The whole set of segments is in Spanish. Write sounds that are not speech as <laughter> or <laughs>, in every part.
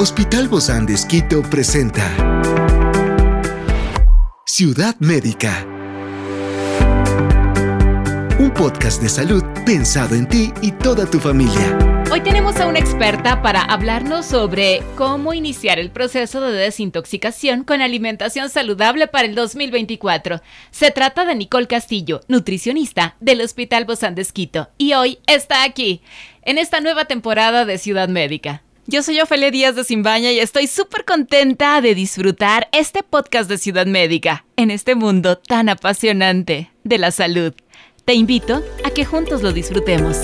Hospital Bozán de Esquito presenta Ciudad Médica. Un podcast de salud pensado en ti y toda tu familia. Hoy tenemos a una experta para hablarnos sobre cómo iniciar el proceso de desintoxicación con alimentación saludable para el 2024. Se trata de Nicole Castillo, nutricionista del Hospital Bozán de Esquito, y hoy está aquí, en esta nueva temporada de Ciudad Médica. Yo soy Ofelia Díaz de Simbaña y estoy súper contenta de disfrutar este podcast de Ciudad Médica en este mundo tan apasionante de la salud. Te invito a que juntos lo disfrutemos.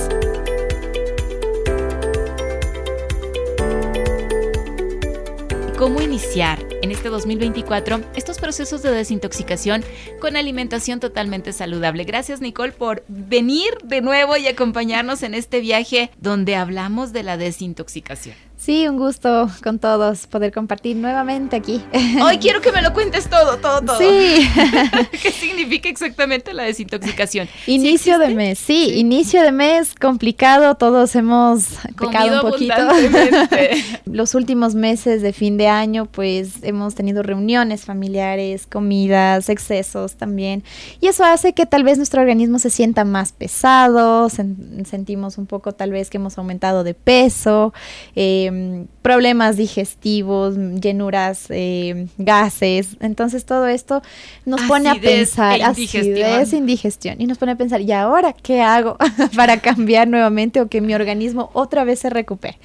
¿Cómo iniciar en este 2024 estos procesos de desintoxicación con alimentación totalmente saludable? Gracias Nicole por venir de nuevo y acompañarnos en este viaje donde hablamos de la desintoxicación. Sí, un gusto con todos poder compartir nuevamente aquí. <laughs> Hoy quiero que me lo cuentes todo, todo, todo. Sí. <laughs> ¿Qué significa exactamente la desintoxicación? Inicio de mes, sí, inicio de mes complicado, todos hemos pecado un poquito. <laughs> Los últimos meses de fin de año, pues hemos tenido reuniones familiares, comidas, excesos también. Y eso hace que tal vez nuestro organismo se sienta más pesado, sentimos un poco tal vez que hemos aumentado de peso. Eh, Em, problemas digestivos, llenuras, em, gases. Entonces todo esto nos pone a pensar, e acidez, indigestión, y nos pone a pensar, ¿y ahora qué hago <laughs> para cambiar nuevamente o que mi organismo otra vez se recupere?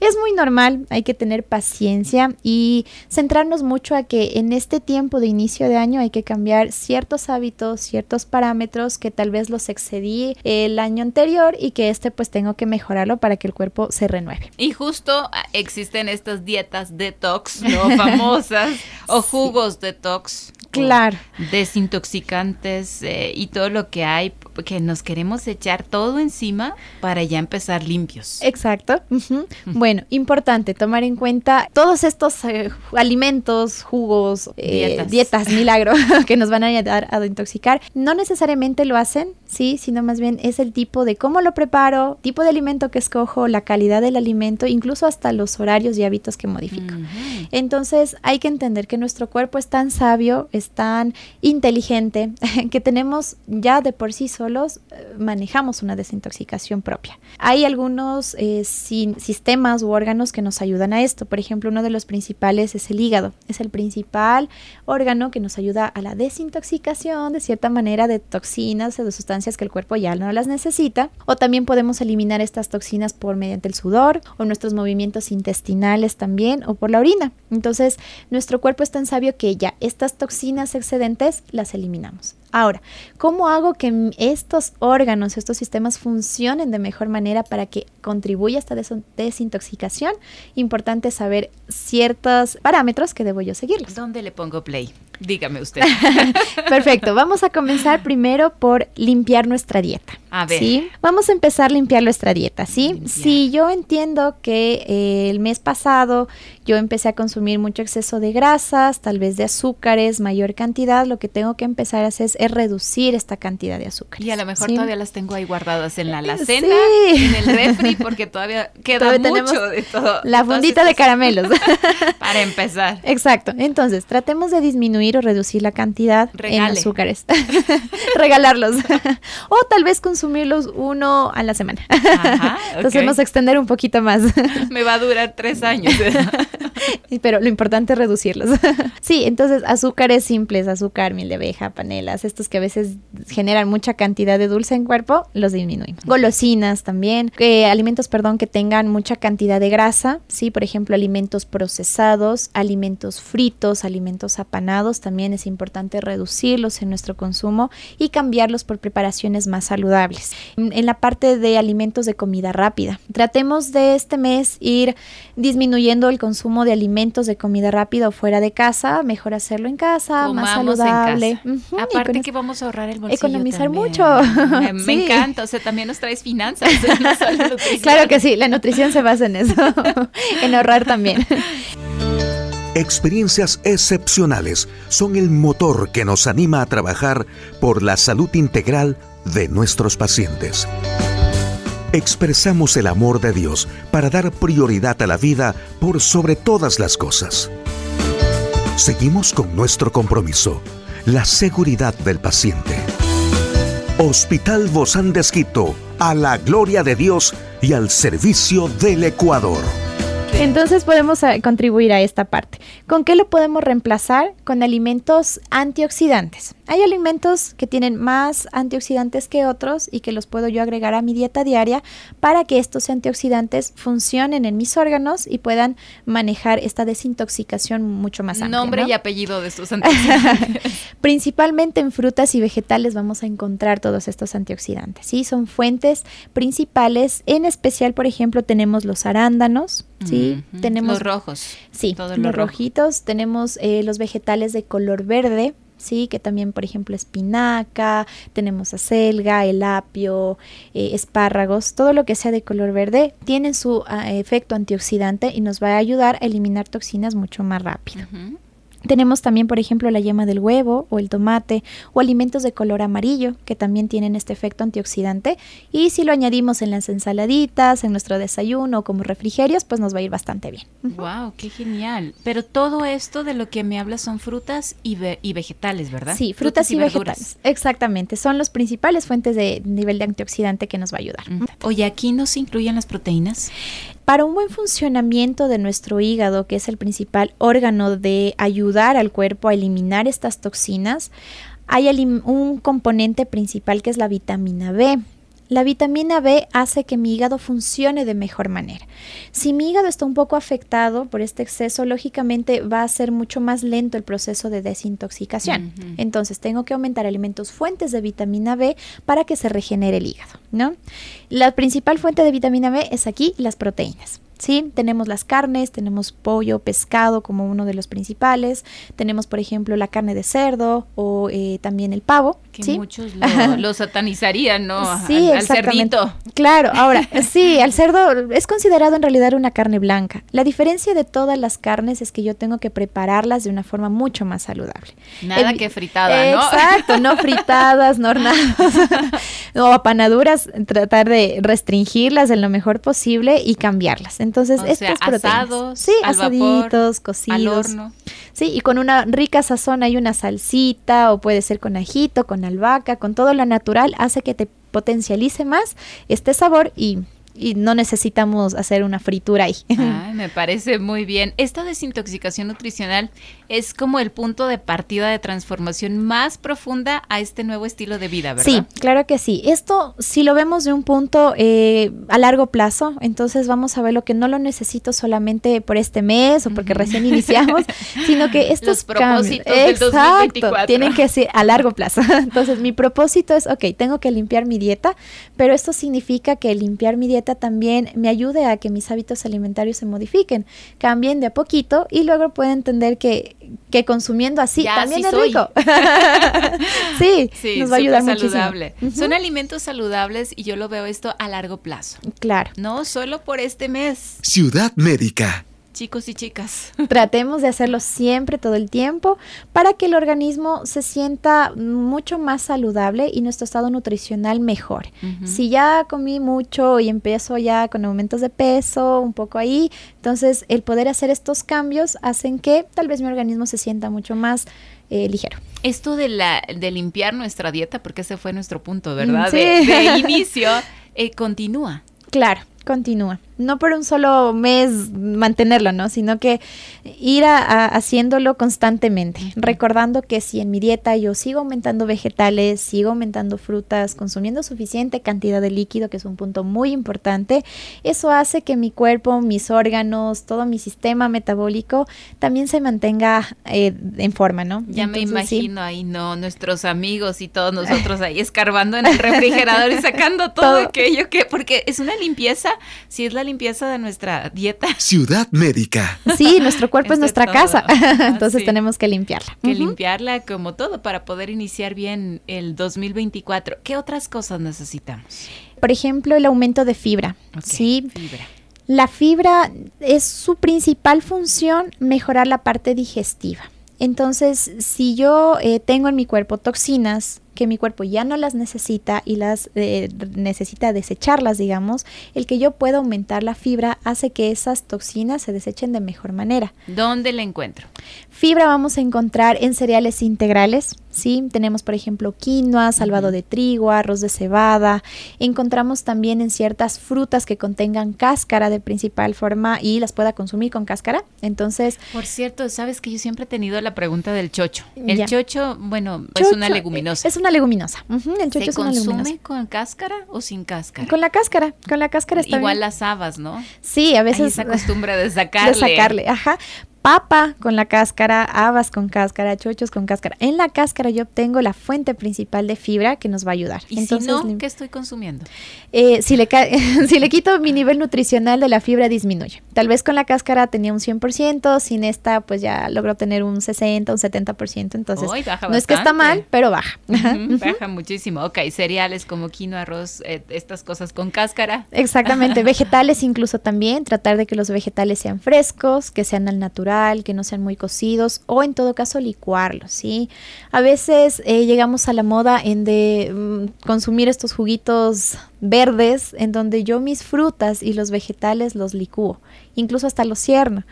Es muy normal, hay que tener paciencia y centrarnos mucho a que en este tiempo de inicio de año hay que cambiar ciertos hábitos, ciertos parámetros que tal vez los excedí el año anterior y que este pues tengo que mejorarlo para que el cuerpo se renueve. Y justo existen estas dietas detox, ¿no? <laughs> Famosas, o jugos detox. Claro. Desintoxicantes eh, y todo lo que hay, que nos queremos echar todo encima para ya empezar limpios. Exacto. <laughs> Bueno, importante tomar en cuenta todos estos eh, alimentos, jugos, eh, dietas. dietas <laughs> milagro <laughs> que nos van a ayudar a intoxicar. No necesariamente lo hacen, sí, sino más bien es el tipo de cómo lo preparo, tipo de alimento que escojo, la calidad del alimento, incluso hasta los horarios y hábitos que modifico. Entonces hay que entender que nuestro cuerpo es tan sabio, es tan inteligente, <laughs> que tenemos ya de por sí solos, eh, manejamos una desintoxicación propia. Hay algunos eh, sistemas u órganos que nos ayudan a esto. Por ejemplo, uno de los principales es el hígado. Es el principal órgano que nos ayuda a la desintoxicación de cierta manera de toxinas o de sustancias que el cuerpo ya no las necesita. O también podemos eliminar estas toxinas por mediante el sudor o nuestros movimientos intestinales también o por la orina. Entonces, nuestro cuerpo es tan sabio que ya estas toxinas excedentes las eliminamos. Ahora, ¿cómo hago que estos órganos, estos sistemas funcionen de mejor manera para que contribuya a esta desintoxicación? Importante saber ciertos parámetros que debo yo seguirlos. ¿Dónde le pongo play? Dígame usted. <laughs> Perfecto. Vamos a comenzar primero por limpiar nuestra dieta. A ver. ¿sí? Vamos a empezar a limpiar nuestra dieta, ¿sí? Si yo entiendo que eh, el mes pasado yo empecé a consumir mucho exceso de grasas, tal vez de azúcares, mayor cantidad, lo que tengo que empezar a hacer es, reducir esta cantidad de azúcares. Y a lo mejor todavía las tengo ahí guardadas en la alacena, en el refri, porque todavía queda mucho de todo. La fundita de caramelos. <laughs> Para empezar. Exacto. Entonces, tratemos de disminuir o reducir la cantidad en azúcares. <laughs> Regalarlos. <laughs> o tal vez consumirlos uno a la semana. Ajá, Entonces vamos a extender un poquito más. Me va a durar tres años. <laughs> Pero lo importante es reducirlos. <laughs> sí, entonces azúcares simples, azúcar, miel de abeja, panelas, estos que a veces generan mucha cantidad de dulce en cuerpo, los disminuimos. Golosinas también, eh, alimentos, perdón, que tengan mucha cantidad de grasa, sí, por ejemplo, alimentos procesados, alimentos fritos, alimentos apanados, también es importante reducirlos en nuestro consumo y cambiarlos por preparaciones más saludables. En la parte de alimentos de comida rápida, tratemos de este mes ir disminuyendo el consumo de alimentos de comida rápida o fuera de casa, mejor hacerlo en casa, más saludable. Aparte que vamos a ahorrar el bolsillo. Economizar mucho. <laughs> Me, encanta, o sea, también nos traes finanzas. <laughs> claro que sí, la nutrición se basa en eso, <laughs> en ahorrar también. Experiencias excepcionales son el motor que nos anima a trabajar por la salud integral de nuestros pacientes. Expresamos el amor de Dios para dar prioridad a la vida por sobre todas las cosas. Seguimos con nuestro compromiso, la seguridad del paciente. Hospital Bozán de Esquito, a la gloria de Dios y al servicio del Ecuador. Entonces podemos eh, contribuir a esta parte. ¿Con qué lo podemos reemplazar? Con alimentos antioxidantes. Hay alimentos que tienen más antioxidantes que otros y que los puedo yo agregar a mi dieta diaria para que estos antioxidantes funcionen en mis órganos y puedan manejar esta desintoxicación mucho más amplia. Nombre y apellido de estos antioxidantes. <laughs> Principalmente en frutas y vegetales vamos a encontrar todos estos antioxidantes. Sí, son fuentes principales. En especial, por ejemplo, tenemos los arándanos. Sí, tenemos los rojos. Sí, los rojitos. Tenemos eh, los vegetales de color verde ¿sí? Que también, por ejemplo, espinaca, tenemos acelga, el apio, eh, espárragos, todo lo que sea de color verde tiene su ah, efecto antioxidante y nos va a ayudar a eliminar toxinas mucho más rápido. Tenemos también, por ejemplo, la yema del huevo o el tomate o alimentos de color amarillo que también tienen este efecto antioxidante y si lo añadimos en las ensaladitas, en nuestro desayuno o como refrigerios, pues nos va a ir bastante bien. Wow, qué genial. Pero todo esto de lo que me hablas son frutas y, y vegetales, ¿verdad? Sí, frutas, y, vegetales. Exactamente, son las principales fuentes de nivel de antioxidante que nos va a ayudar. Oye, aquí no se incluyen las proteínas. Para un buen funcionamiento de nuestro hígado, que es el principal órgano de ayudar al cuerpo a eliminar estas toxinas, hay un componente principal que es la vitamina B. La vitamina B hace que mi hígado funcione de mejor manera. Si mi hígado está un poco afectado por este exceso, lógicamente va a ser mucho más lento el proceso de desintoxicación. Entonces tengo que aumentar alimentos fuentes de vitamina B para que se regenere el hígado, ¿no? La principal fuente de vitamina B es aquí las proteínas. ¿sí? Tenemos las carnes, tenemos pollo, pescado como uno de los principales, tenemos por ejemplo la carne de cerdo o eh, también el pavo. Que muchos <laughs> lo, satanizarían, ¿no? Sí, al, cerdito. Claro, ahora, <laughs> sí, al cerdo es considerado en realidad una carne blanca. La diferencia de todas las carnes es que yo tengo que prepararlas de una forma mucho más saludable. Nada que fritada, ¿no? Exacto, no fritadas, no hornadas, <laughs> o apanaduras, tratar de restringirlas en lo mejor posible y cambiarlas. Entonces, estas proteínas. sí, asaditos, cocidos. Sí, y con una rica sazón hay una salsita o puede ser con ajito, con albahaca, con todo lo natural hace que te potencialice más este sabor y y no necesitamos hacer una fritura ahí. <laughs> me parece muy bien. Esta desintoxicación nutricional es como el punto de partida de transformación más profunda a este nuevo estilo de vida, ¿verdad? Sí, claro que sí. Esto, si lo vemos de un punto eh, a largo plazo, entonces vamos a ver lo que no lo necesito solamente por este mes o porque recién iniciamos, <laughs> sino que estos Los propósitos del 2024. tienen que ser a largo plazo. <laughs> Entonces, mi propósito es, ok, tengo que limpiar mi dieta, pero esto significa que limpiar mi dieta también me ayude a que mis hábitos alimentarios se modifiquen, cambien de a poquito y luego pueda entender que que consumiendo así también es rico. <laughs> sí, nos va a ayudar saludable. Son alimentos saludables y yo lo veo esto a largo plazo. Claro. No solo por este mes. Ciudad Médica chicos y chicas. <laughs> Tratemos de hacerlo siempre, todo el tiempo, para que el organismo se sienta mucho más saludable y nuestro estado nutricional mejor. Si ya comí mucho y empiezo ya con aumentos de peso, un poco ahí, entonces el poder hacer estos cambios hacen que tal vez mi organismo se sienta mucho más eh, ligero. Esto de, la, de limpiar nuestra dieta, porque ese fue nuestro punto, ¿verdad? De, <laughs> inicio, eh, continúa. Claro, continúa no por un solo mes mantenerlo, ¿no? Sino que ir a, haciéndolo constantemente, recordando que si en mi dieta yo sigo aumentando vegetales, sigo aumentando frutas, consumiendo suficiente cantidad de líquido, que es un punto muy importante, eso hace que mi cuerpo, mis órganos, todo mi sistema metabólico también se mantenga eh, en forma, ¿no? Ya me imagino ahí, ¿no? Nuestros amigos y todos <laughs> nosotros ahí escarbando en el refrigerador y sacando todo, todo, aquello que, porque es una limpieza, si es la limpieza de nuestra dieta. <laughs> Ciudad médica. Sí, nuestro cuerpo es, nuestra casa, <laughs> entonces tenemos que limpiarla. Que limpiarla como todo para poder iniciar bien el 2024. ¿Qué otras cosas necesitamos? Por ejemplo, el aumento de fibra. sí. Fibra. La fibra es su principal función mejorar la parte digestiva. Entonces, si yo eh, tengo en mi cuerpo toxinas, que mi cuerpo ya no las necesita y las eh, necesita desecharlas, digamos, el que yo pueda aumentar la fibra hace que esas toxinas se desechen de mejor manera. ¿Dónde la encuentro? Fibra vamos a encontrar en cereales integrales, ¿sí? Tenemos, por ejemplo, quinoa, salvado de trigo, arroz de cebada. Encontramos también en ciertas frutas que contengan cáscara de principal forma y las pueda consumir con cáscara. Entonces... Por cierto, sabes que yo siempre he tenido la pregunta del chocho. El chocho, bueno, es una leguminosa. Es una leguminosa. El chocho ¿Se es una consume con cáscara o sin cáscara? Con la cáscara, con la cáscara está Igual las habas, ¿no? Sí, a veces... Hay esa costumbre <laughs> de sacarle. De sacarle, ajá papa con la cáscara, habas con cáscara, chochos con cáscara. En la cáscara yo obtengo la fuente principal de fibra que nos va a ayudar. ¿Y si no, qué estoy consumiendo? Eh, si, le <laughs> si le quito mi nivel nutricional de la fibra disminuye. Tal vez con la cáscara tenía un 100%, sin esta pues ya logro tener un 60, un 70%. Entonces no es que está mal, pero baja. baja muchísimo. Ok, cereales como quinoa, arroz, eh, estas cosas con cáscara. Exactamente, <laughs> vegetales incluso también, tratar de que los vegetales sean frescos, que sean al natural que no sean muy cocidos o en todo caso licuarlos, ¿sí? A veces eh, llegamos a la moda en de mm, consumir estos juguitos verdes en donde yo mis frutas y los vegetales los licúo, incluso hasta los cierno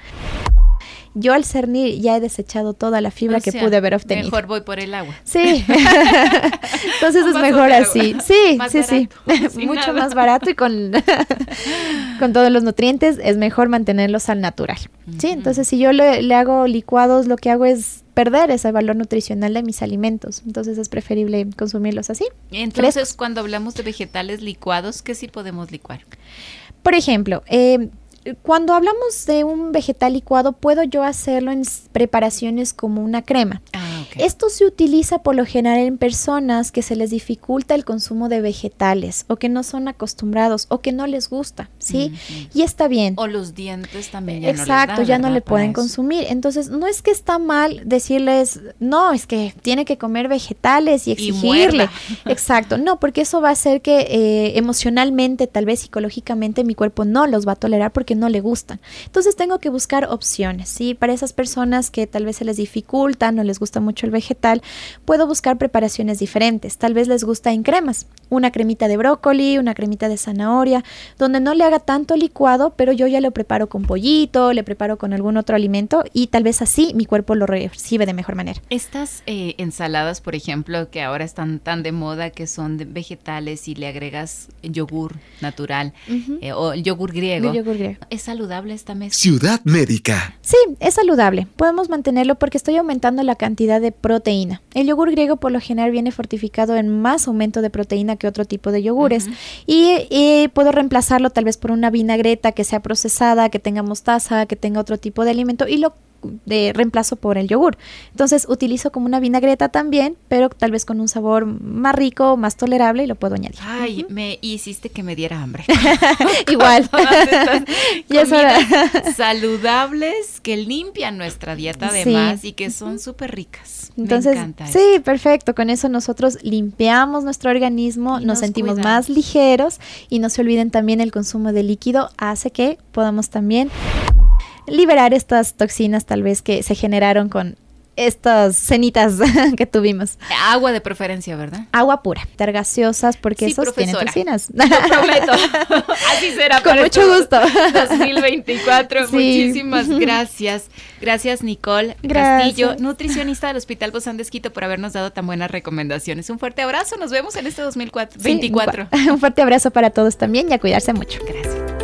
yo al cernir ya he desechado toda la fibra que pude haber obtenido. Mejor voy por el agua. Sí. <laughs> <laughs> Entonces es mejor así. <laughs> Sí, sí, sí. Mucho más barato y con, con todos los nutrientes es mejor mantenerlos al natural. Sí, entonces si yo le, le hago licuados, lo que hago es perder ese valor nutricional de mis alimentos. Entonces es preferible consumirlos así. Entonces, cuando hablamos de vegetales licuados, ¿qué sí podemos licuar? Por ejemplo, eh, cuando hablamos de un vegetal licuado, puedo yo hacerlo en preparaciones como una crema. Ah, Esto se utiliza por lo general en personas que se les dificulta el consumo de vegetales o que no son acostumbrados o que no les gusta, ¿sí? Y está bien. O los dientes también. Ya Exacto, ya no le pueden consumir. Entonces, no es que está mal decirles, no, es que tiene que comer vegetales y exigirle. <laughs> Exacto, no, porque eso va a hacer que eh, emocionalmente, tal vez psicológicamente, mi cuerpo no los va a tolerar porque no le gustan. Entonces tengo que buscar opciones, ¿sí? Para esas personas que tal vez se les dificulta, no les gusta mucho el vegetal, puedo buscar preparaciones diferentes. Tal vez les gusta en cremas, una cremita de brócoli, una cremita de zanahoria, donde no le haga tanto licuado, pero yo ya lo preparo con pollito, le preparo con algún otro alimento y tal vez así mi cuerpo lo recibe de mejor manera. Estas eh, ensaladas, por ejemplo, que ahora están tan de moda, que son de vegetales y le agregas yogur natural eh, o yogur griego. yogur griego. ¿Es saludable esta mezcla? Ciudad Médica. Sí, es saludable. Podemos mantenerlo porque estoy aumentando la cantidad de proteína. El yogur griego por lo general viene fortificado en más aumento de proteína que otro tipo de yogures. y, puedo reemplazarlo tal vez por una vinagreta que sea procesada, que tenga mostaza, que tenga otro tipo de alimento y lo de reemplazo por el yogur. Entonces utilizo como una vinagreta también, pero tal vez con un sabor más rico, más tolerable y lo puedo añadir. Ay, me hiciste que me diera hambre. <laughs> Igual. <laughs> y eso <laughs> saludables que limpian nuestra dieta además y que son súper ricas. Entonces, sí, perfecto. Con eso nosotros limpiamos nuestro organismo, nos, sentimos más ligeros y no se olviden también el consumo de líquido hace que podamos también liberar estas toxinas tal vez que se generaron con estas cenitas <laughs> que tuvimos. Agua de preferencia, ¿verdad? Agua pura, ter gaseosas, porque esos tienen toxinas. <laughs> Lo prometo. <laughs> Así será. Con mucho gusto. 2024. Muchísimas gracias. Gracias, Nicole Castillo, nutricionista del Hospital Bozán de Esquito, por habernos dado tan buenas recomendaciones. Un fuerte abrazo. Nos vemos en este 2024. un fuerte abrazo para todos también y a cuidarse mucho. Gracias.